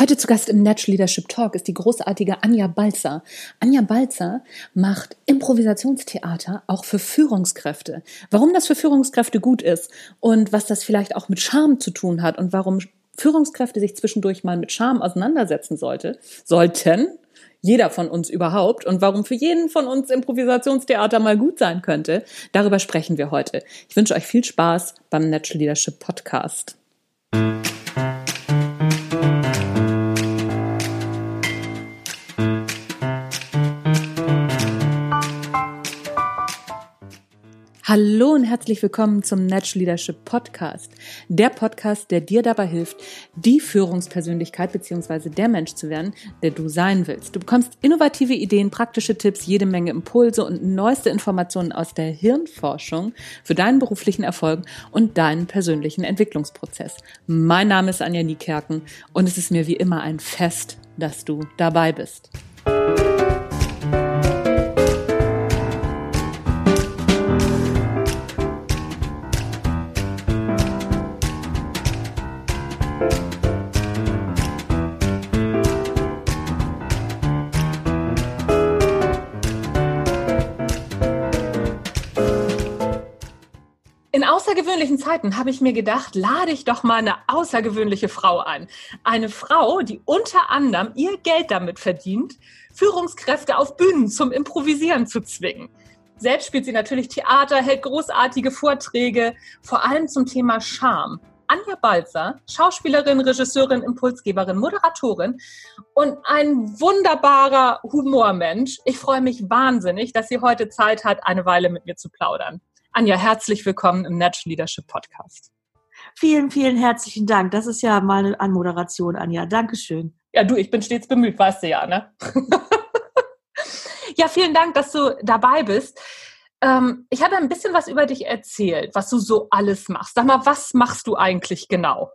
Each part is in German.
Heute zu Gast im Natural Leadership Talk ist die großartige Anja Balzer. Anja Balzer macht Improvisationstheater auch für Führungskräfte. Warum das für Führungskräfte gut ist und was das vielleicht auch mit Charme zu tun hat und warum Führungskräfte sich zwischendurch mal mit Charme auseinandersetzen sollte, sollten, jeder von uns überhaupt und warum für jeden von uns Improvisationstheater mal gut sein könnte, darüber sprechen wir heute. Ich wünsche euch viel Spaß beim Natural Leadership Podcast. Hallo und herzlich willkommen zum Natural Leadership Podcast. Der Podcast, der dir dabei hilft, die Führungspersönlichkeit bzw. der Mensch zu werden, der du sein willst. Du bekommst innovative Ideen, praktische Tipps, jede Menge Impulse und neueste Informationen aus der Hirnforschung für deinen beruflichen Erfolg und deinen persönlichen Entwicklungsprozess. Mein Name ist Anja Niekerken und es ist mir wie immer ein Fest, dass du dabei bist. Außergewöhnlichen Zeiten habe ich mir gedacht, lade ich doch mal eine außergewöhnliche Frau ein. Eine Frau, die unter anderem ihr Geld damit verdient, Führungskräfte auf Bühnen zum Improvisieren zu zwingen. Selbst spielt sie natürlich Theater, hält großartige Vorträge, vor allem zum Thema Charme. Anja Balzer, Schauspielerin, Regisseurin, Impulsgeberin, Moderatorin und ein wunderbarer Humormensch. Ich freue mich wahnsinnig, dass sie heute Zeit hat, eine Weile mit mir zu plaudern. Anja, herzlich willkommen im Natural Leadership Podcast. Vielen, vielen herzlichen Dank. Das ist ja mal eine Anmoderation, Anja. Dankeschön. Ja, du, ich bin stets bemüht, weißt du ja, ne? ja, vielen Dank, dass du dabei bist. Ähm, ich habe ein bisschen was über dich erzählt, was du so alles machst. Sag mal, was machst du eigentlich genau?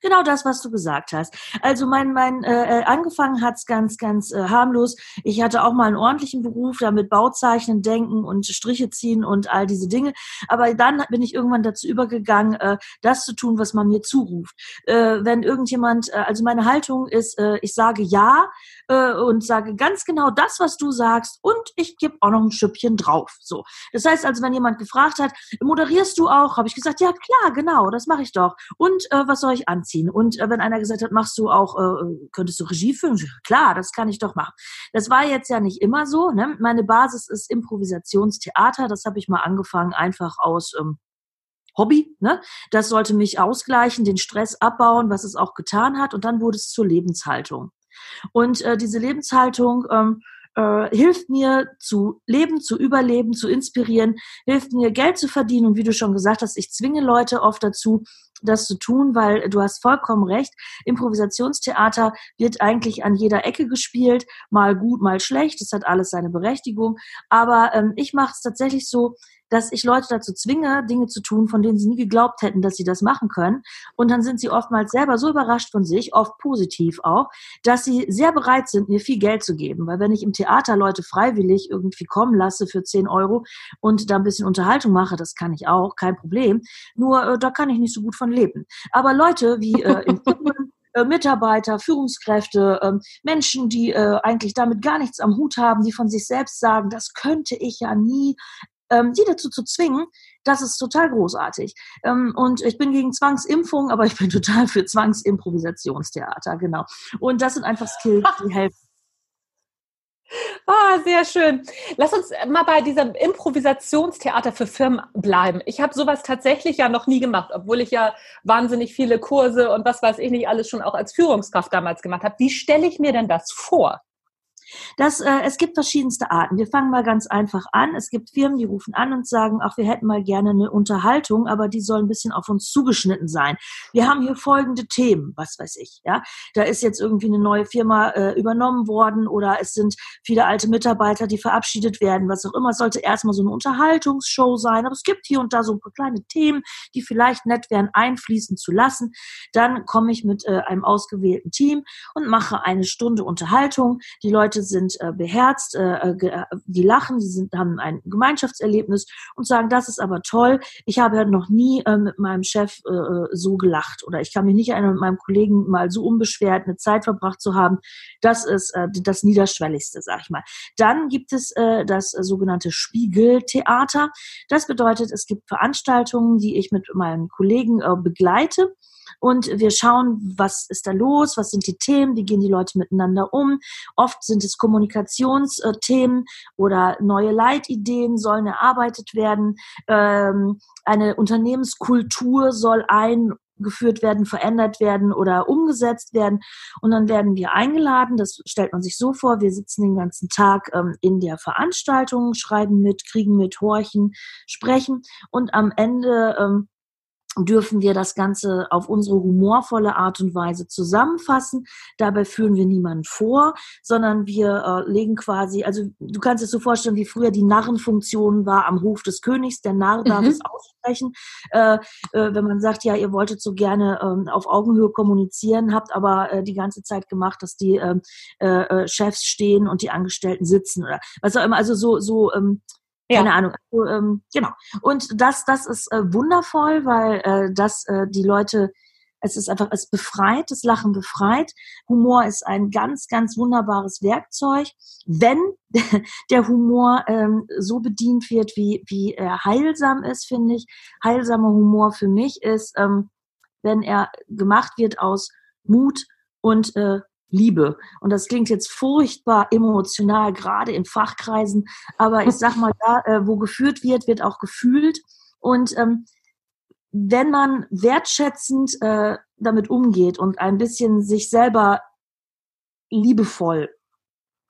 Genau das, was du gesagt hast. Also mein, mein äh, äh angefangen hat's ganz, ganz äh, harmlos. Ich hatte auch mal einen ordentlichen Beruf, damit Bauzeichnen, Denken und Striche ziehen und all diese Dinge. Aber dann bin ich irgendwann dazu übergegangen, äh, das zu tun, was man mir zuruft. Äh, wenn irgendjemand, äh, also meine Haltung ist, äh, ich sage ja äh, und sage ganz genau das, was du sagst und ich gebe auch noch ein Schüppchen drauf. So. Das heißt also, wenn jemand gefragt hat, moderierst du auch, habe ich gesagt, ja klar, genau, das mache ich doch. Und äh, was soll ich anziehen? Anziehen. Und äh, wenn einer gesagt hat, machst du auch, äh, könntest du Regie führen? Klar, das kann ich doch machen. Das war jetzt ja nicht immer so. Ne? Meine Basis ist Improvisationstheater. Das habe ich mal angefangen, einfach aus ähm, Hobby. Ne? Das sollte mich ausgleichen, den Stress abbauen, was es auch getan hat. Und dann wurde es zur Lebenshaltung. Und äh, diese Lebenshaltung ähm, äh, hilft mir zu leben, zu überleben, zu inspirieren, hilft mir Geld zu verdienen. Und wie du schon gesagt hast, ich zwinge Leute oft dazu, das zu tun, weil du hast vollkommen recht. Improvisationstheater wird eigentlich an jeder Ecke gespielt, mal gut, mal schlecht. Das hat alles seine Berechtigung. Aber ähm, ich mache es tatsächlich so, dass ich Leute dazu zwinge, Dinge zu tun, von denen sie nie geglaubt hätten, dass sie das machen können. Und dann sind sie oftmals selber so überrascht von sich, oft positiv auch, dass sie sehr bereit sind, mir viel Geld zu geben. Weil wenn ich im Theater Leute freiwillig irgendwie kommen lasse für 10 Euro und da ein bisschen Unterhaltung mache, das kann ich auch, kein Problem. Nur äh, da kann ich nicht so gut von leben. Aber Leute wie äh, in äh, Mitarbeiter, Führungskräfte, ähm, Menschen, die äh, eigentlich damit gar nichts am Hut haben, die von sich selbst sagen, das könnte ich ja nie, ähm, die dazu zu zwingen, das ist total großartig. Ähm, und ich bin gegen Zwangsimpfung, aber ich bin total für Zwangsimprovisationstheater, genau. Und das sind einfach Skills, die helfen. Ah, sehr schön. Lass uns mal bei diesem Improvisationstheater für Firmen bleiben. Ich habe sowas tatsächlich ja noch nie gemacht, obwohl ich ja wahnsinnig viele Kurse und was weiß ich nicht alles schon auch als Führungskraft damals gemacht habe. Wie stelle ich mir denn das vor? Das, äh, es gibt verschiedenste Arten. Wir fangen mal ganz einfach an. Es gibt Firmen, die rufen an und sagen, ach, wir hätten mal gerne eine Unterhaltung, aber die soll ein bisschen auf uns zugeschnitten sein. Wir haben hier folgende Themen, was weiß ich. Ja, da ist jetzt irgendwie eine neue Firma äh, übernommen worden oder es sind viele alte Mitarbeiter, die verabschiedet werden, was auch immer. Es sollte erstmal so eine Unterhaltungsshow sein, aber es gibt hier und da so ein paar kleine Themen, die vielleicht nett wären, einfließen zu lassen. Dann komme ich mit äh, einem ausgewählten Team und mache eine Stunde Unterhaltung. Die Leute Leute sind äh, beherzt, äh, äh die lachen, die sind, haben ein Gemeinschaftserlebnis und sagen, das ist aber toll. Ich habe ja noch nie äh, mit meinem Chef äh, äh, so gelacht oder ich kann mich nicht erinnern, mit meinem Kollegen mal so unbeschwert eine Zeit verbracht zu haben. Das ist äh, das Niederschwelligste, sag ich mal. Dann gibt es äh, das sogenannte Spiegeltheater. Das bedeutet, es gibt Veranstaltungen, die ich mit meinen Kollegen äh, begleite und wir schauen, was ist da los, was sind die Themen, wie gehen die Leute miteinander um. Oft sind es Kommunikationsthemen oder neue Leitideen sollen erarbeitet werden. Ähm, eine Unternehmenskultur soll eingeführt werden, verändert werden oder umgesetzt werden. Und dann werden wir eingeladen. Das stellt man sich so vor. Wir sitzen den ganzen Tag ähm, in der Veranstaltung, schreiben mit, kriegen mit, horchen, sprechen. Und am Ende ähm, dürfen wir das Ganze auf unsere humorvolle Art und Weise zusammenfassen. Dabei führen wir niemanden vor, sondern wir äh, legen quasi, also du kannst es so vorstellen, wie früher die Narrenfunktion war am Hof des Königs. Der Narr darf mhm. es aussprechen. Äh, äh, wenn man sagt, ja, ihr wolltet so gerne ähm, auf Augenhöhe kommunizieren, habt aber äh, die ganze Zeit gemacht, dass die ähm, äh, äh, Chefs stehen und die Angestellten sitzen oder was auch immer. Also so, so ähm, ja. Keine Ahnung. Also, ähm, genau. Und das, das ist äh, wundervoll, weil äh, das äh, die Leute, es ist einfach, es befreit, das Lachen befreit. Humor ist ein ganz, ganz wunderbares Werkzeug, wenn der Humor ähm, so bedient wird, wie, wie er heilsam ist, finde ich. Heilsamer Humor für mich ist, ähm, wenn er gemacht wird aus Mut und äh, Liebe. Und das klingt jetzt furchtbar emotional, gerade in Fachkreisen. Aber ich sag mal, da, äh, wo geführt wird, wird auch gefühlt. Und ähm, wenn man wertschätzend äh, damit umgeht und ein bisschen sich selber liebevoll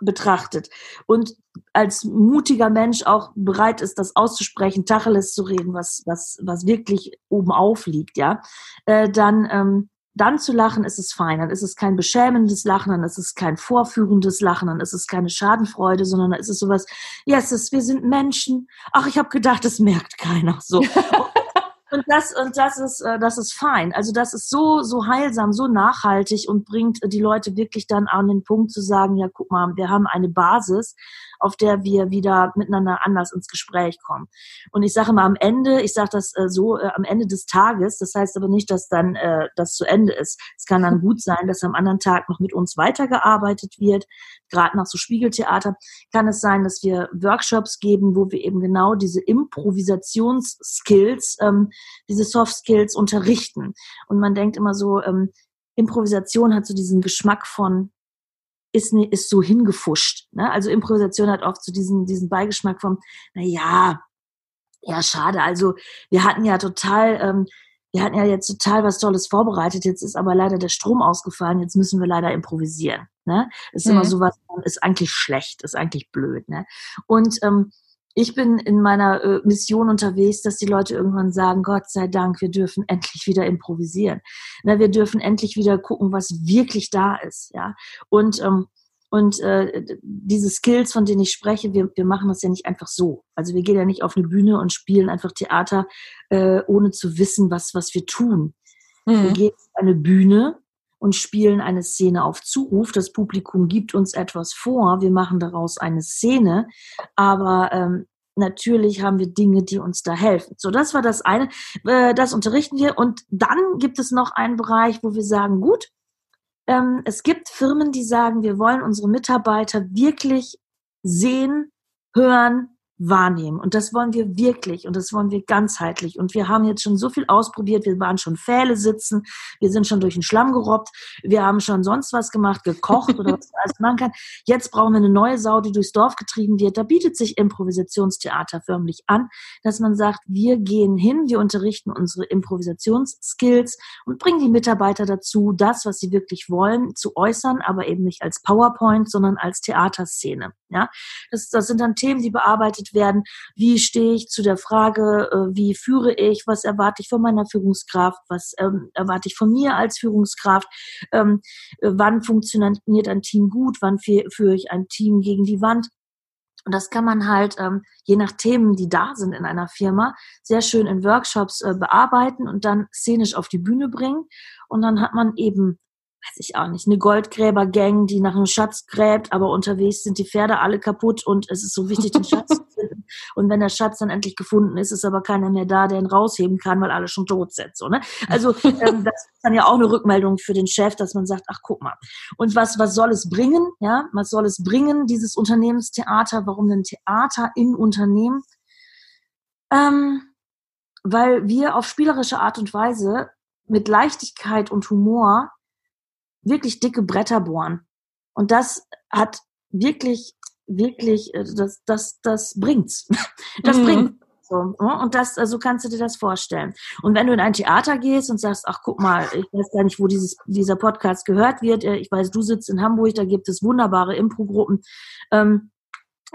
betrachtet und als mutiger Mensch auch bereit ist, das auszusprechen, Tacheles zu reden, was, was, was wirklich oben aufliegt, ja, äh, dann ähm, dann zu lachen, ist es fein. Dann ist es kein beschämendes Lachen, dann ist es kein vorführendes Lachen, dann ist es keine Schadenfreude, sondern dann ist es sowas, ja, es ist, wir sind Menschen. Ach, ich habe gedacht, das merkt keiner. So. Und das, und das ist, äh, das ist fein. Also das ist so, so heilsam, so nachhaltig und bringt die Leute wirklich dann an den Punkt zu sagen, ja, guck mal, wir haben eine Basis, auf der wir wieder miteinander anders ins Gespräch kommen. Und ich sage mal am Ende, ich sage das äh, so, äh, am Ende des Tages, das heißt aber nicht, dass dann äh, das zu Ende ist. Es kann dann gut sein, dass am anderen Tag noch mit uns weitergearbeitet wird. Gerade nach so Spiegeltheater kann es sein, dass wir Workshops geben, wo wir eben genau diese Improvisationsskills, ähm, diese Soft Skills unterrichten. Und man denkt immer so, ähm, Improvisation hat so diesen Geschmack von ist, ist so hingefuscht. Ne? Also Improvisation hat oft so diesen, diesen Beigeschmack vom, na ja, ja, schade. Also wir hatten ja total, ähm, wir hatten ja jetzt total was Tolles vorbereitet, jetzt ist aber leider der Strom ausgefallen, jetzt müssen wir leider improvisieren. Ne? Ist mhm. immer so was, ist eigentlich schlecht, ist eigentlich blöd. Ne? Und ähm, ich bin in meiner äh, Mission unterwegs, dass die Leute irgendwann sagen, Gott sei Dank, wir dürfen endlich wieder improvisieren. Na, wir dürfen endlich wieder gucken, was wirklich da ist. Ja? Und, ähm, und äh, diese Skills, von denen ich spreche, wir, wir machen das ja nicht einfach so. Also wir gehen ja nicht auf eine Bühne und spielen einfach Theater, äh, ohne zu wissen, was, was wir tun. Mhm. Wir gehen auf eine Bühne und spielen eine Szene auf Zuruf. Das Publikum gibt uns etwas vor, wir machen daraus eine Szene, aber ähm, natürlich haben wir Dinge, die uns da helfen. So, das war das eine, äh, das unterrichten wir und dann gibt es noch einen Bereich, wo wir sagen, gut, ähm, es gibt Firmen, die sagen, wir wollen unsere Mitarbeiter wirklich sehen, hören, wahrnehmen. Und das wollen wir wirklich und das wollen wir ganzheitlich. Und wir haben jetzt schon so viel ausprobiert. Wir waren schon Pfähle sitzen, wir sind schon durch den Schlamm gerobbt, wir haben schon sonst was gemacht, gekocht oder was man alles machen kann. Jetzt brauchen wir eine neue Sau, die durchs Dorf getrieben wird. Da bietet sich Improvisationstheater förmlich an, dass man sagt, wir gehen hin, wir unterrichten unsere Improvisationsskills und bringen die Mitarbeiter dazu, das, was sie wirklich wollen, zu äußern, aber eben nicht als PowerPoint, sondern als Theaterszene. Ja, das, das sind dann Themen, die bearbeitet werden. Wie stehe ich zu der Frage, äh, wie führe ich, was erwarte ich von meiner Führungskraft, was ähm, erwarte ich von mir als Führungskraft, ähm, äh, wann funktioniert ein Team gut, wann führe ich ein Team gegen die Wand. Und das kann man halt, ähm, je nach Themen, die da sind in einer Firma, sehr schön in Workshops äh, bearbeiten und dann szenisch auf die Bühne bringen. Und dann hat man eben weiß ich auch nicht, eine Goldgräber-Gang, die nach einem Schatz gräbt, aber unterwegs sind die Pferde alle kaputt und es ist so wichtig, den Schatz zu finden. Und wenn der Schatz dann endlich gefunden ist, ist aber keiner mehr da, der ihn rausheben kann, weil alle schon tot sind. So, ne? Also ähm, das ist dann ja auch eine Rückmeldung für den Chef, dass man sagt, ach guck mal. Und was, was soll es bringen? Ja, was soll es bringen, dieses Unternehmenstheater? Warum denn Theater in Unternehmen? Ähm, weil wir auf spielerische Art und Weise mit Leichtigkeit und Humor wirklich dicke Bretter bohren. Und das hat wirklich, wirklich, äh, das, das, das bringt's. Das mhm. bringt. So, ne? und das, also kannst du dir das vorstellen. Und wenn du in ein Theater gehst und sagst, ach guck mal, ich weiß gar nicht, wo dieses, dieser Podcast gehört wird. Äh, ich weiß, du sitzt in Hamburg, da gibt es wunderbare Impro-Gruppen. Ähm,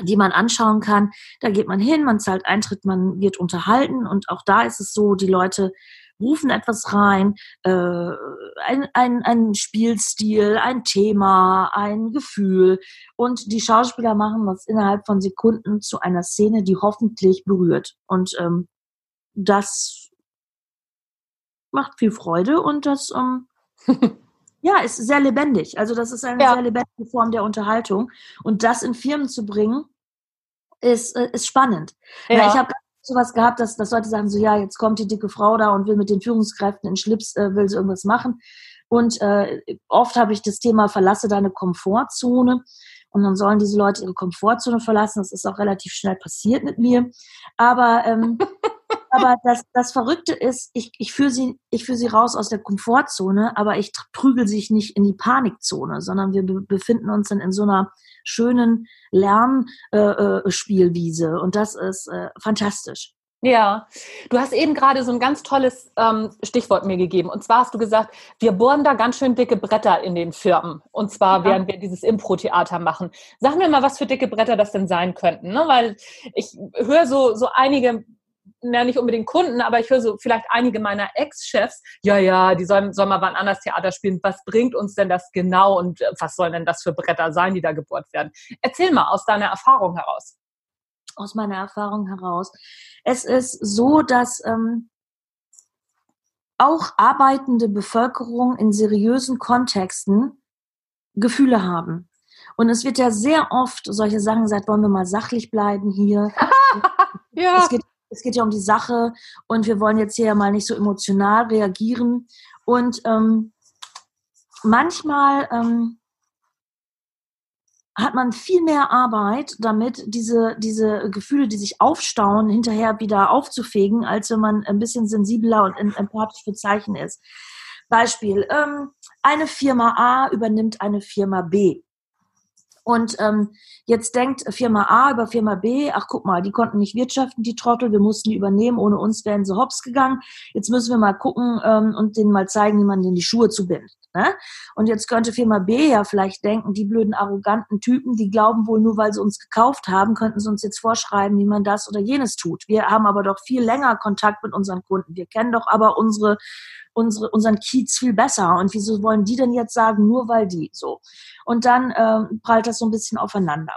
die man anschauen kann. Da geht man hin, man zahlt Eintritt, man wird unterhalten und auch da ist es so, die Leute rufen etwas rein, äh, ein, ein, ein Spielstil, ein Thema, ein Gefühl und die Schauspieler machen das innerhalb von Sekunden zu einer Szene, die hoffentlich berührt und ähm, das macht viel Freude und das ähm, ja, ist sehr lebendig. Also das ist eine ja. sehr lebendige Form der Unterhaltung und das in Firmen zu bringen, ist, äh, ist spannend. Ja. ich habe sowas gehabt, dass, dass Leute sagen so, ja, jetzt kommt die dicke Frau da und will mit den Führungskräften in Schlips, äh, will sie irgendwas machen. Und äh, oft habe ich das Thema, verlasse deine Komfortzone. Und dann sollen diese Leute ihre Komfortzone verlassen. Das ist auch relativ schnell passiert mit mir. Aber, ähm, aber das, das Verrückte ist, ich, ich führe sie, ich führe sie raus aus der Komfortzone, aber ich prügel sich nicht in die Panikzone, sondern wir be befinden uns dann in so einer schönen Lernspielwiese. Äh, äh, und das ist äh, fantastisch. Ja, du hast eben gerade so ein ganz tolles ähm, Stichwort mir gegeben. Und zwar hast du gesagt, wir bohren da ganz schön dicke Bretter in den Firmen. Und zwar, ja. während wir dieses Impro-Theater machen. Sag mir mal, was für dicke Bretter das denn sein könnten. Ne? Weil ich höre so, so einige ja, nicht unbedingt Kunden, aber ich höre so vielleicht einige meiner Ex-Chefs, ja, ja, die sollen, sollen mal wann anders Theater spielen. Was bringt uns denn das genau und äh, was sollen denn das für Bretter sein, die da gebohrt werden? Erzähl mal aus deiner Erfahrung heraus. Aus meiner Erfahrung heraus. Es ist so, dass ähm, auch arbeitende Bevölkerung in seriösen Kontexten Gefühle haben. Und es wird ja sehr oft solche Sachen gesagt, wollen wir mal sachlich bleiben hier. ja. Es geht es geht ja um die Sache und wir wollen jetzt hier ja mal nicht so emotional reagieren. Und ähm, manchmal ähm, hat man viel mehr Arbeit damit, diese, diese Gefühle, die sich aufstauen, hinterher wieder aufzufegen, als wenn man ein bisschen sensibler und empathisch für Zeichen ist. Beispiel, ähm, eine Firma A übernimmt eine Firma B. Und ähm, jetzt denkt Firma A über Firma B, ach guck mal, die konnten nicht wirtschaften, die Trottel, wir mussten die übernehmen, ohne uns wären sie hops gegangen. Jetzt müssen wir mal gucken ähm, und denen mal zeigen, wie man denen die Schuhe zubindet. Ne? Und jetzt könnte Firma B ja vielleicht denken, die blöden, arroganten Typen, die glauben wohl nur, weil sie uns gekauft haben, könnten sie uns jetzt vorschreiben, wie man das oder jenes tut. Wir haben aber doch viel länger Kontakt mit unseren Kunden. Wir kennen doch aber unsere unsere, unseren Kiez viel besser. Und wieso wollen die denn jetzt sagen, nur weil die so? Und dann äh, prallt das so ein bisschen aufeinander.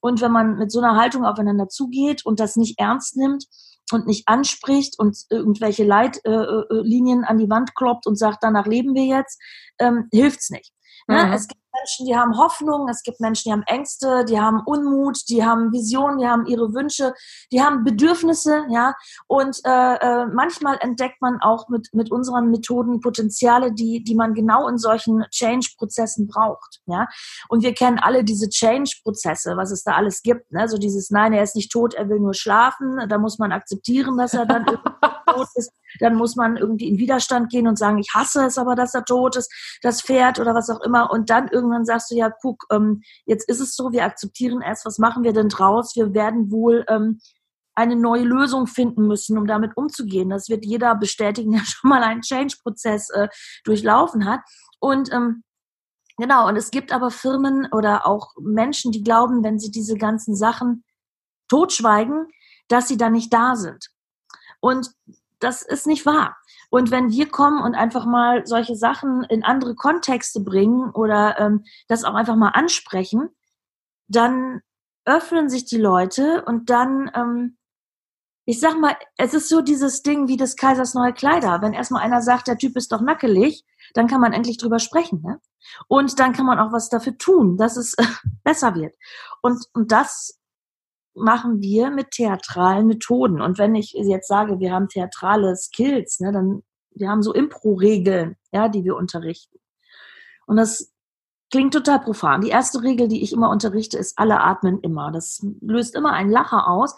Und wenn man mit so einer Haltung aufeinander zugeht und das nicht ernst nimmt und nicht anspricht und irgendwelche Leitlinien äh, äh an die Wand kloppt und sagt, danach leben wir jetzt, ähm, hilft's nicht. Ne? Mhm. Es gibt Menschen, die haben Hoffnung, es gibt Menschen, die haben Ängste, die haben Unmut, die haben Visionen, die haben ihre Wünsche, die haben Bedürfnisse, ja. Und äh, äh, manchmal entdeckt man auch mit, mit unseren Methoden Potenziale, die, die man genau in solchen Change-Prozessen braucht, ja. Und wir kennen alle diese Change-Prozesse, was es da alles gibt, ne? So dieses, nein, er ist nicht tot, er will nur schlafen, da muss man akzeptieren, dass er dann tot ist dann muss man irgendwie in Widerstand gehen und sagen, ich hasse es aber, dass er tot ist, das Pferd oder was auch immer. Und dann irgendwann sagst du, ja, guck, ähm, jetzt ist es so, wir akzeptieren es, was machen wir denn draus? Wir werden wohl ähm, eine neue Lösung finden müssen, um damit umzugehen. Das wird jeder bestätigen, der schon mal einen Change-Prozess äh, durchlaufen hat. Und ähm, genau, und es gibt aber Firmen oder auch Menschen, die glauben, wenn sie diese ganzen Sachen totschweigen, dass sie dann nicht da sind. Und das ist nicht wahr. Und wenn wir kommen und einfach mal solche Sachen in andere Kontexte bringen oder ähm, das auch einfach mal ansprechen, dann öffnen sich die Leute und dann ähm, ich sag mal, es ist so dieses Ding wie des Kaisers neue Kleider. Wenn erstmal einer sagt, der Typ ist doch nackelig, dann kann man endlich drüber sprechen. Ne? Und dann kann man auch was dafür tun, dass es besser wird. Und, und das machen wir mit theatralen Methoden. Und wenn ich jetzt sage, wir haben theatrale Skills, ne, dann wir haben so Impro-Regeln, ja, die wir unterrichten. Und das klingt total profan. Die erste Regel, die ich immer unterrichte, ist alle atmen immer. Das löst immer einen Lacher aus.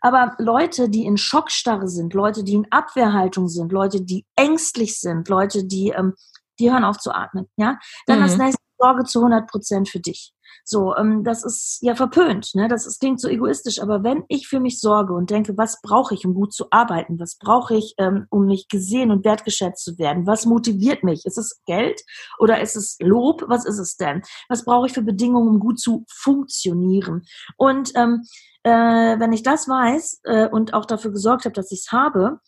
Aber Leute, die in Schockstarre sind, Leute, die in Abwehrhaltung sind, Leute, die ängstlich sind, Leute, die, ähm, die hören auf zu atmen, ja, dann mhm. das nächste Sorge zu 100 Prozent für dich. So, ähm, das ist ja verpönt, ne? Das ist, klingt so egoistisch, aber wenn ich für mich sorge und denke, was brauche ich, um gut zu arbeiten, was brauche ich, ähm, um mich gesehen und wertgeschätzt zu werden, was motiviert mich? Ist es Geld oder ist es Lob? Was ist es denn? Was brauche ich für Bedingungen, um gut zu funktionieren? Und ähm, äh, wenn ich das weiß äh, und auch dafür gesorgt habe, dass ich es habe,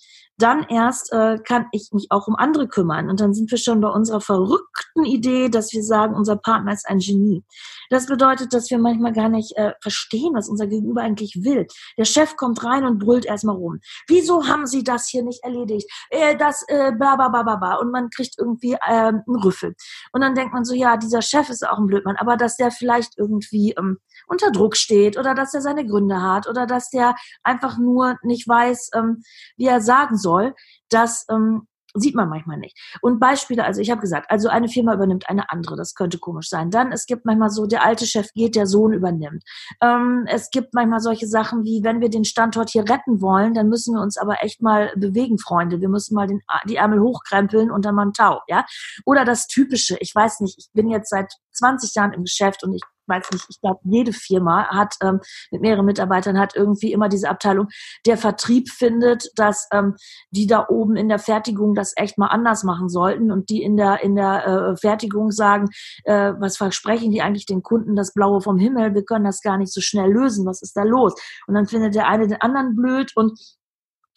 dann erst äh, kann ich mich auch um andere kümmern. Und dann sind wir schon bei unserer verrückten Idee, dass wir sagen, unser Partner ist ein Genie. Das bedeutet, dass wir manchmal gar nicht äh, verstehen, was unser Gegenüber eigentlich will. Der Chef kommt rein und brüllt erstmal rum. Wieso haben Sie das hier nicht erledigt? Äh, das, äh, bla, bla, bla, bla, bla. Und man kriegt irgendwie äh, einen Rüffel. Und dann denkt man so, ja, dieser Chef ist auch ein Blödmann, aber dass der vielleicht irgendwie ähm, unter Druck steht oder dass er seine Gründe hat oder dass der einfach nur nicht weiß, ähm, wie er sagen soll, dass ähm, sieht man manchmal nicht. Und Beispiele, also ich habe gesagt, also eine Firma übernimmt eine andere, das könnte komisch sein. Dann, es gibt manchmal so, der alte Chef geht, der Sohn übernimmt. Ähm, es gibt manchmal solche Sachen wie, wenn wir den Standort hier retten wollen, dann müssen wir uns aber echt mal bewegen, Freunde. Wir müssen mal den, die Ärmel hochkrempeln und dann mal ein Tau, ja. Oder das Typische, ich weiß nicht, ich bin jetzt seit 20 Jahren im Geschäft und ich weiß nicht, ich glaube, jede Firma hat ähm, mit mehreren Mitarbeitern hat irgendwie immer diese Abteilung. Der Vertrieb findet, dass ähm, die da oben in der Fertigung das echt mal anders machen sollten und die in der in der äh, Fertigung sagen, äh, was versprechen die eigentlich den Kunden das Blaue vom Himmel? Wir können das gar nicht so schnell lösen. Was ist da los? Und dann findet der eine den anderen blöd und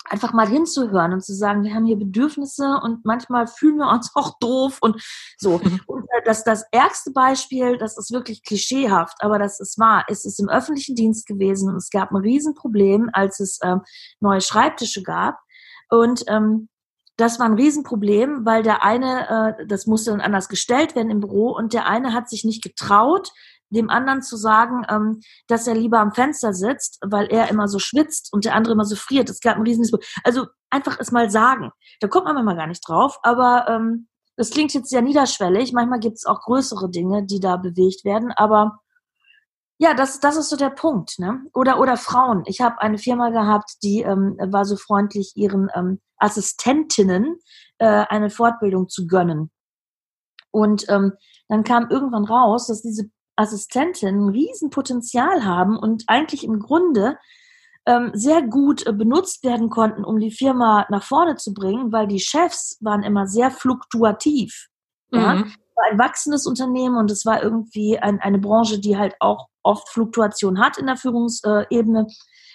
einfach mal hinzuhören und zu sagen, wir haben hier Bedürfnisse und manchmal fühlen wir uns auch doof und so. Und äh, das, das ärgste Beispiel, das ist wirklich klischeehaft, aber das ist wahr, ist es im öffentlichen Dienst gewesen und es gab ein Riesenproblem, als es ähm, neue Schreibtische gab und ähm, das war ein Riesenproblem, weil der eine, äh, das musste dann anders gestellt werden im Büro und der eine hat sich nicht getraut, dem anderen zu sagen, ähm, dass er lieber am Fenster sitzt, weil er immer so schwitzt und der andere immer so friert. Es gab ein riesen Also einfach es mal sagen. Da kommt man manchmal gar nicht drauf, aber ähm, das klingt jetzt sehr niederschwellig. Manchmal gibt es auch größere Dinge, die da bewegt werden, aber ja, das, das ist so der Punkt. Ne? Oder, oder Frauen. Ich habe eine Firma gehabt, die ähm, war so freundlich, ihren ähm, Assistentinnen äh, eine Fortbildung zu gönnen. Und ähm, dann kam irgendwann raus, dass diese Assistenten ein Riesenpotenzial haben und eigentlich im Grunde ähm, sehr gut äh, benutzt werden konnten, um die Firma nach vorne zu bringen, weil die Chefs waren immer sehr fluktuativ. Mhm. Ja? war ein wachsendes Unternehmen und es war irgendwie ein, eine Branche, die halt auch oft Fluktuation hat in der Führungsebene.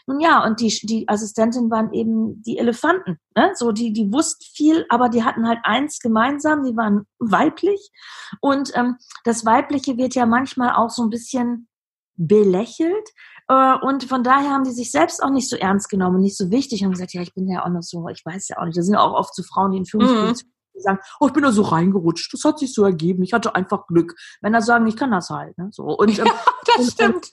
Nun ja, und die, die Assistentin waren eben die Elefanten. Ne? So, die, die wussten viel, aber die hatten halt eins gemeinsam, die waren weiblich. Und ähm, das Weibliche wird ja manchmal auch so ein bisschen belächelt. Äh, und von daher haben die sich selbst auch nicht so ernst genommen, nicht so wichtig und gesagt, ja, ich bin ja auch noch so, ich weiß ja auch nicht. Da sind ja auch oft so Frauen, die in Führungspositionen mhm. sagen, oh, ich bin da so reingerutscht, das hat sich so ergeben, ich hatte einfach Glück. Männer sagen, ich kann das halt. Ne? So. Und, ähm, ja, das und, stimmt.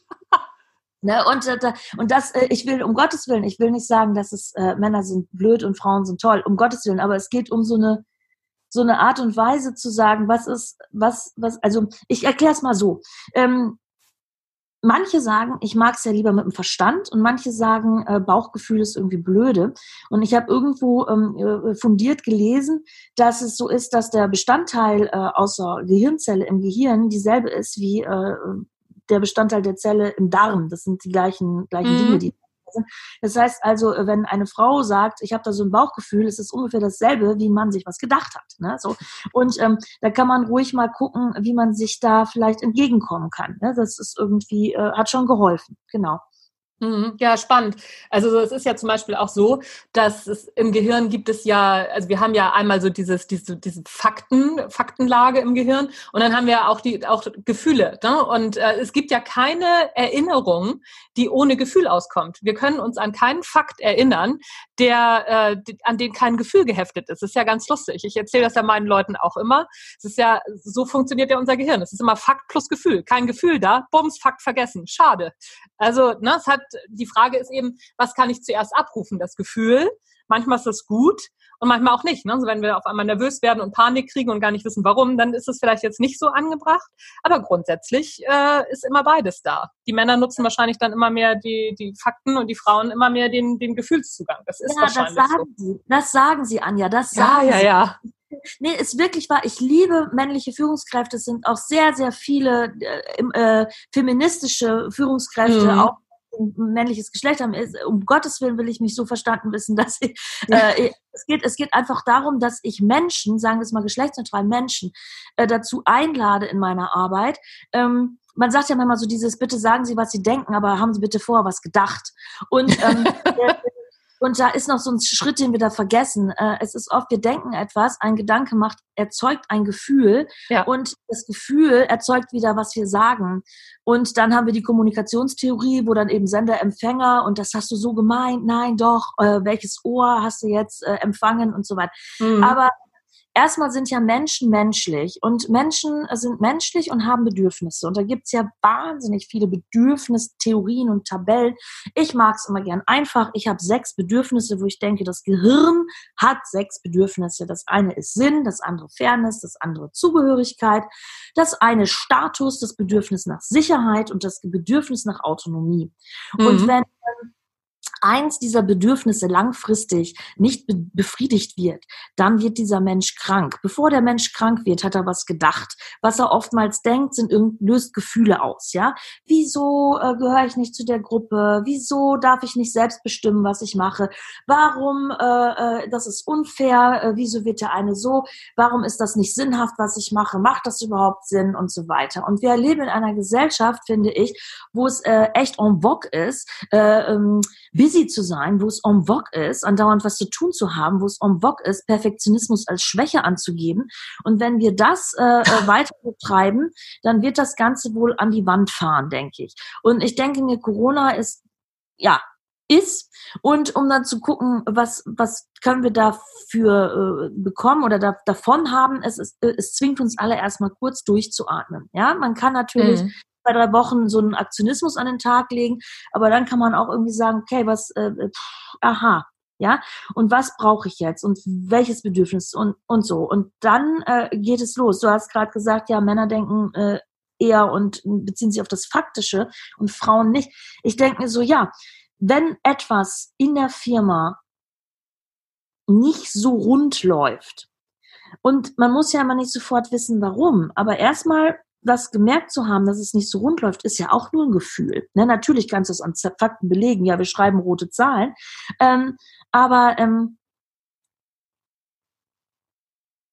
Ne? Und, äh, und das, äh, ich will, um Gottes Willen, ich will nicht sagen, dass es äh, Männer sind blöd und Frauen sind toll, um Gottes Willen, aber es geht um so eine, so eine Art und Weise zu sagen, was ist, was, was, also ich erkläre es mal so. Ähm, manche sagen, ich mag es ja lieber mit dem Verstand und manche sagen, äh, Bauchgefühl ist irgendwie blöde. Und ich habe irgendwo ähm, äh, fundiert gelesen, dass es so ist, dass der Bestandteil äh, außer Gehirnzelle im Gehirn dieselbe ist wie äh, der Bestandteil der Zelle im Darm. Das sind die gleichen, gleichen mhm. Dinge, die sind. Das heißt also, wenn eine Frau sagt, ich habe da so ein Bauchgefühl, ist es ungefähr dasselbe, wie ein Mann sich was gedacht hat. Ne? So. Und ähm, da kann man ruhig mal gucken, wie man sich da vielleicht entgegenkommen kann. Ne? Das ist irgendwie, äh, hat schon geholfen, genau. Mhm. Ja, spannend. Also es ist ja zum Beispiel auch so, dass es im Gehirn gibt es ja, also wir haben ja einmal so dieses, diese, diese Fakten, Faktenlage im Gehirn und dann haben wir auch die auch Gefühle. Ne? Und äh, es gibt ja keine Erinnerung, die ohne Gefühl auskommt. Wir können uns an keinen Fakt erinnern, der äh, an den kein Gefühl geheftet ist. Das ist ja ganz lustig. Ich erzähle das ja meinen Leuten auch immer. Es ist ja, so funktioniert ja unser Gehirn. Es ist immer Fakt plus Gefühl. Kein Gefühl da, Bums, Fakt vergessen. Schade. Also, ne, es hat die Frage ist eben, was kann ich zuerst abrufen? Das Gefühl. Manchmal ist das gut und manchmal auch nicht. Ne? Also wenn wir auf einmal nervös werden und Panik kriegen und gar nicht wissen, warum, dann ist es vielleicht jetzt nicht so angebracht. Aber grundsätzlich äh, ist immer beides da. Die Männer nutzen wahrscheinlich dann immer mehr die, die Fakten und die Frauen immer mehr den, den Gefühlszugang. Das ist ja, wahrscheinlich das sagen so. Sie. Das sagen Sie, Anja. Das sagen ja, ja, Sie. ja. Nee, ist wirklich wahr. Ich liebe männliche Führungskräfte. Es sind auch sehr, sehr viele äh, äh, feministische Führungskräfte, mhm. auch männliches Geschlecht haben. Um Gottes Willen will ich mich so verstanden wissen, dass ich, äh, es geht, es geht einfach darum, dass ich Menschen, sagen wir es mal geschlechtsneutral, Menschen äh, dazu einlade in meiner Arbeit. Ähm, man sagt ja manchmal so dieses, bitte sagen Sie, was Sie denken, aber haben Sie bitte vorher was gedacht. Und ähm, Und da ist noch so ein Schritt, den wir da vergessen. Äh, es ist oft, wir denken etwas, ein Gedanke macht, erzeugt ein Gefühl ja. und das Gefühl erzeugt wieder, was wir sagen. Und dann haben wir die Kommunikationstheorie, wo dann eben Sender, Empfänger und das hast du so gemeint, nein, doch, äh, welches Ohr hast du jetzt äh, empfangen und so weiter. Mhm. Aber erstmal sind ja Menschen menschlich und Menschen sind menschlich und haben Bedürfnisse. Und da gibt's ja wahnsinnig viele Bedürfnistheorien und Tabellen. Ich mag's immer gern einfach. Ich habe sechs Bedürfnisse, wo ich denke, das Gehirn hat sechs Bedürfnisse. Das eine ist Sinn, das andere Fairness, das andere Zugehörigkeit, das eine Status, das Bedürfnis nach Sicherheit und das Bedürfnis nach Autonomie. Mhm. Und wenn eins dieser Bedürfnisse langfristig nicht be befriedigt wird, dann wird dieser Mensch krank. Bevor der Mensch krank wird, hat er was gedacht. Was er oftmals denkt, sind löst Gefühle aus, ja. Wieso äh, gehöre ich nicht zu der Gruppe? Wieso darf ich nicht selbst bestimmen, was ich mache? Warum, äh, äh, das ist unfair? Äh, wieso wird der eine so? Warum ist das nicht sinnhaft, was ich mache? Macht das überhaupt Sinn? Und so weiter. Und wir leben in einer Gesellschaft, finde ich, wo es äh, echt en vogue ist, äh, ähm, busy zu sein, wo es en vogue ist, andauernd was zu tun zu haben, wo es en vogue ist, Perfektionismus als Schwäche anzugeben. Und wenn wir das äh, äh, weiter betreiben, dann wird das Ganze wohl an die Wand fahren, denke ich. Und ich denke mir, Corona ist, ja, ist und um dann zu gucken, was, was können wir dafür äh, bekommen oder da, davon haben, es, es, es zwingt uns alle erstmal kurz durchzuatmen. Ja, man kann natürlich mhm zwei, drei Wochen so einen Aktionismus an den Tag legen, aber dann kann man auch irgendwie sagen, okay, was, äh, äh pff, aha, ja, und was brauche ich jetzt und welches Bedürfnis und, und so. Und dann äh, geht es los. Du hast gerade gesagt, ja, Männer denken äh, eher und beziehen sich auf das Faktische und Frauen nicht. Ich denke mir so, ja, wenn etwas in der Firma nicht so rund läuft, und man muss ja immer nicht sofort wissen, warum, aber erstmal das gemerkt zu haben, dass es nicht so rund läuft, ist ja auch nur ein Gefühl. Ne, natürlich kannst du es an Fakten belegen. Ja, wir schreiben rote Zahlen. Ähm, aber ähm,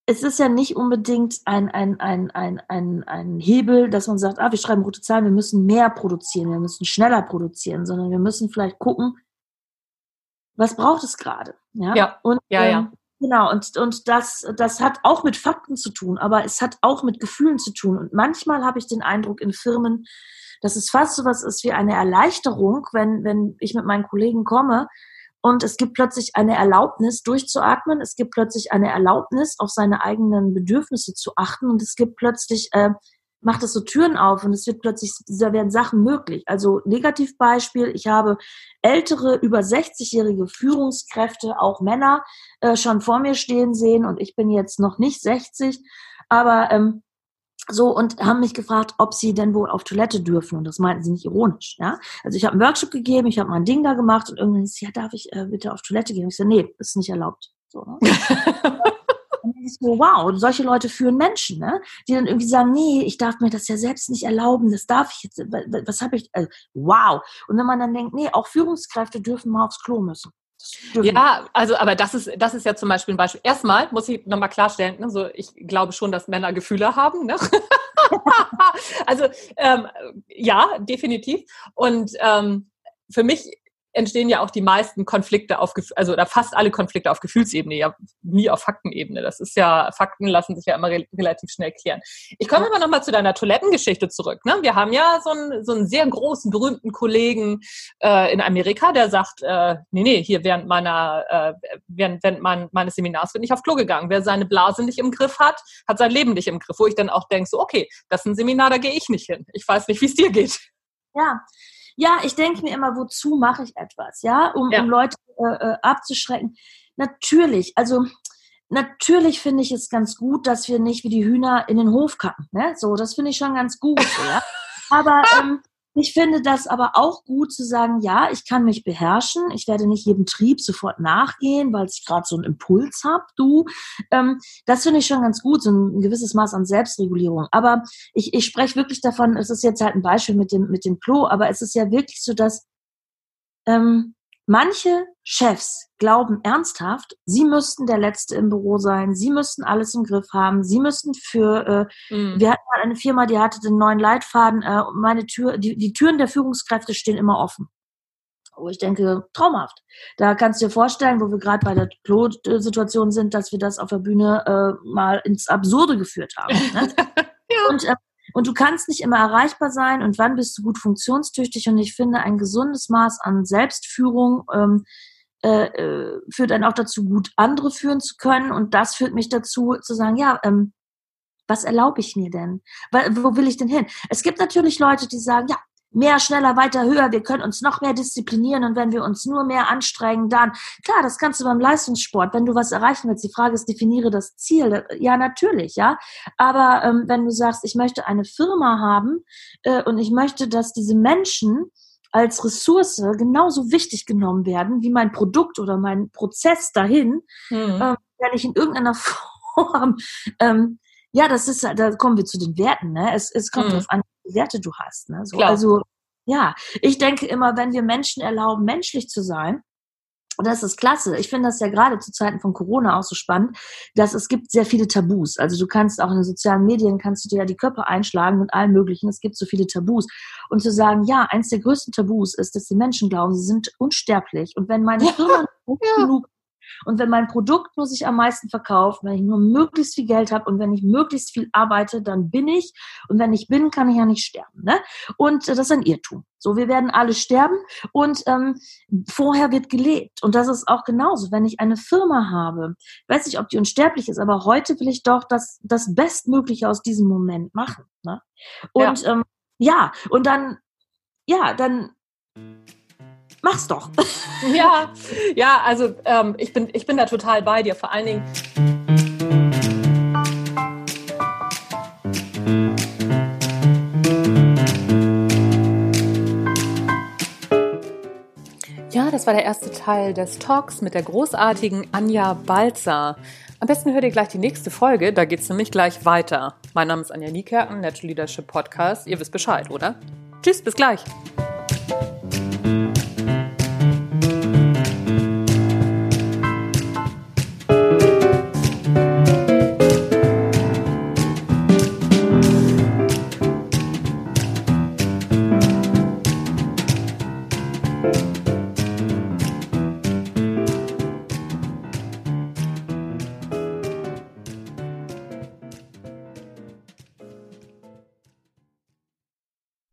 es ist ja nicht unbedingt ein, ein, ein, ein, ein, ein Hebel, dass man sagt, ah, wir schreiben rote Zahlen, wir müssen mehr produzieren, wir müssen schneller produzieren, sondern wir müssen vielleicht gucken, was braucht es gerade? Ja, ja. Und, ja, ja. Genau, und, und das, das hat auch mit Fakten zu tun, aber es hat auch mit Gefühlen zu tun. Und manchmal habe ich den Eindruck in Firmen, dass es fast so was ist wie eine Erleichterung, wenn, wenn ich mit meinen Kollegen komme und es gibt plötzlich eine Erlaubnis, durchzuatmen, es gibt plötzlich eine Erlaubnis, auf seine eigenen Bedürfnisse zu achten und es gibt plötzlich äh, macht es so Türen auf und es wird plötzlich, da werden Sachen möglich. Also Negativbeispiel, ich habe ältere, über 60-jährige Führungskräfte, auch Männer, äh, schon vor mir stehen sehen und ich bin jetzt noch nicht 60, aber ähm, so und haben mich gefragt, ob sie denn wohl auf Toilette dürfen und das meinten sie nicht ironisch, ja. Also ich habe einen Workshop gegeben, ich habe mein Ding da gemacht und irgendwann ist ja, darf ich äh, bitte auf Toilette gehen? Ich so, nee, ist nicht erlaubt. So, ne? so, wow, solche Leute führen Menschen, ne? die dann irgendwie sagen, nee, ich darf mir das ja selbst nicht erlauben, das darf ich jetzt, was habe ich, also, wow. Und wenn man dann denkt, nee, auch Führungskräfte dürfen mal aufs Klo müssen. Ja, also, aber das ist, das ist ja zum Beispiel ein Beispiel. Erstmal muss ich nochmal klarstellen, ne, so, ich glaube schon, dass Männer Gefühle haben. Ne? also, ähm, ja, definitiv. Und ähm, für mich entstehen ja auch die meisten Konflikte auf, also oder fast alle Konflikte auf Gefühlsebene, ja nie auf Faktenebene. Das ist ja, Fakten lassen sich ja immer re relativ schnell klären. Ich komme aber nochmal zu deiner Toilettengeschichte zurück. Ne? Wir haben ja so einen, so einen sehr großen, berühmten Kollegen äh, in Amerika, der sagt, äh, nee, nee, hier während meiner, äh, während, während mein, meines Seminars wird nicht auf Klo gegangen. Wer seine Blase nicht im Griff hat, hat sein Leben nicht im Griff. Wo ich dann auch denke, so, okay, das ist ein Seminar, da gehe ich nicht hin. Ich weiß nicht, wie es dir geht. Ja, ja, ich denke mir immer, wozu mache ich etwas, ja, um, ja. um Leute äh, äh, abzuschrecken. Natürlich, also natürlich finde ich es ganz gut, dass wir nicht wie die Hühner in den Hof kacken. Ne? So, das finde ich schon ganz gut. ja? Aber ähm, ich finde das aber auch gut zu sagen, ja, ich kann mich beherrschen, ich werde nicht jedem Trieb sofort nachgehen, weil ich gerade so einen Impuls habe, du. Ähm, das finde ich schon ganz gut, so ein, gewisses Maß an Selbstregulierung. Aber ich, ich spreche wirklich davon, es ist jetzt halt ein Beispiel mit dem, mit dem Klo, aber es ist ja wirklich so, dass ähm, Manche Chefs glauben ernsthaft, sie müssten der Letzte im Büro sein, sie müssten alles im Griff haben, sie müssten für, äh, mhm. wir hatten mal eine Firma, die hatte den neuen Leitfaden, äh, meine Tür, die, die Türen der Führungskräfte stehen immer offen. Wo ich denke, traumhaft. Da kannst du dir vorstellen, wo wir gerade bei der Klo-Situation sind, dass wir das auf der Bühne äh, mal ins Absurde geführt haben. Ne? ja. Und äh, und du kannst nicht immer erreichbar sein und wann bist du gut funktionstüchtig. Und ich finde, ein gesundes Maß an Selbstführung ähm, äh, äh, führt dann auch dazu, gut andere führen zu können. Und das führt mich dazu, zu sagen, ja, ähm, was erlaube ich mir denn? Wo will ich denn hin? Es gibt natürlich Leute, die sagen, ja, mehr, schneller, weiter, höher. Wir können uns noch mehr disziplinieren und wenn wir uns nur mehr anstrengen, dann, klar, das kannst du beim Leistungssport, wenn du was erreichen willst. Die Frage ist, definiere das Ziel. Ja, natürlich, ja. Aber ähm, wenn du sagst, ich möchte eine Firma haben äh, und ich möchte, dass diese Menschen als Ressource genauso wichtig genommen werden wie mein Produkt oder mein Prozess dahin, mhm. ähm, wenn ich in irgendeiner Form ähm, ja, das ist, da kommen wir zu den Werten, ne? Es, es kommt mhm. darauf an, Werte du hast. Ne? So, also, ja, ich denke immer, wenn wir Menschen erlauben, menschlich zu sein, und das ist klasse. Ich finde das ja gerade zu Zeiten von Corona auch so spannend, dass es gibt sehr viele Tabus. Also du kannst auch in den sozialen Medien kannst du dir ja die Köpfe einschlagen und allen möglichen. Es gibt so viele Tabus. Und zu sagen, ja, eins der größten Tabus ist, dass die Menschen glauben, sie sind unsterblich. Und wenn meine Firma ja. genug und wenn mein Produkt nur sich am meisten verkauft, wenn ich nur möglichst viel Geld habe und wenn ich möglichst viel arbeite, dann bin ich. Und wenn ich bin, kann ich ja nicht sterben. Ne? Und äh, das ist ein Irrtum. So, wir werden alle sterben und ähm, vorher wird gelebt. Und das ist auch genauso, wenn ich eine Firma habe, weiß nicht, ob die unsterblich ist, aber heute will ich doch das, das Bestmögliche aus diesem Moment machen. Ne? Und ja. Ähm, ja, und dann, ja, dann mach's doch. Ja, ja, also ähm, ich, bin, ich bin da total bei dir. Vor allen Dingen. Ja, das war der erste Teil des Talks mit der großartigen Anja Balzer. Am besten hört ihr gleich die nächste Folge, da geht es nämlich gleich weiter. Mein Name ist Anja Niekerken, Natural Leadership Podcast. Ihr wisst Bescheid, oder? Tschüss, bis gleich.